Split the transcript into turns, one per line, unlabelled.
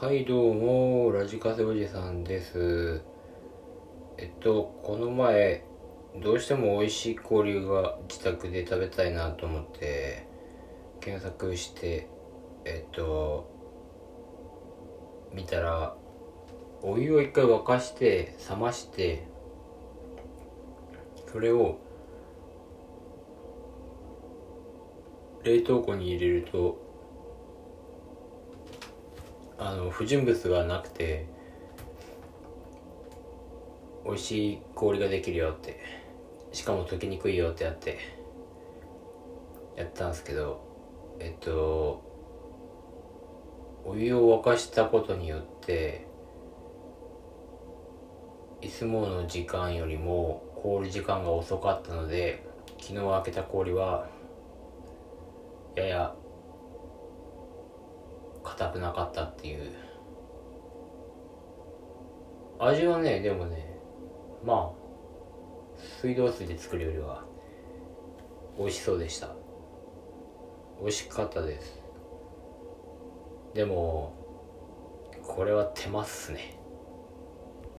はいどうもラジカセおじさんです。えっとこの前どうしても美味しい氷が自宅で食べたいなと思って検索してえっと見たらお湯を一回沸かして冷ましてそれを冷凍庫に入れるとあの不純物がなくて美味しい氷ができるよってしかも溶けにくいよってやってやったんですけどえっとお湯を沸かしたことによっていつもの時間よりも凍る時間が遅かったので昨日開けた氷はやや硬くなかったっていう。味はねでもねまあ水道水で作るよりは美味しそうでした。美味しかったです。でもこれは手間っすね。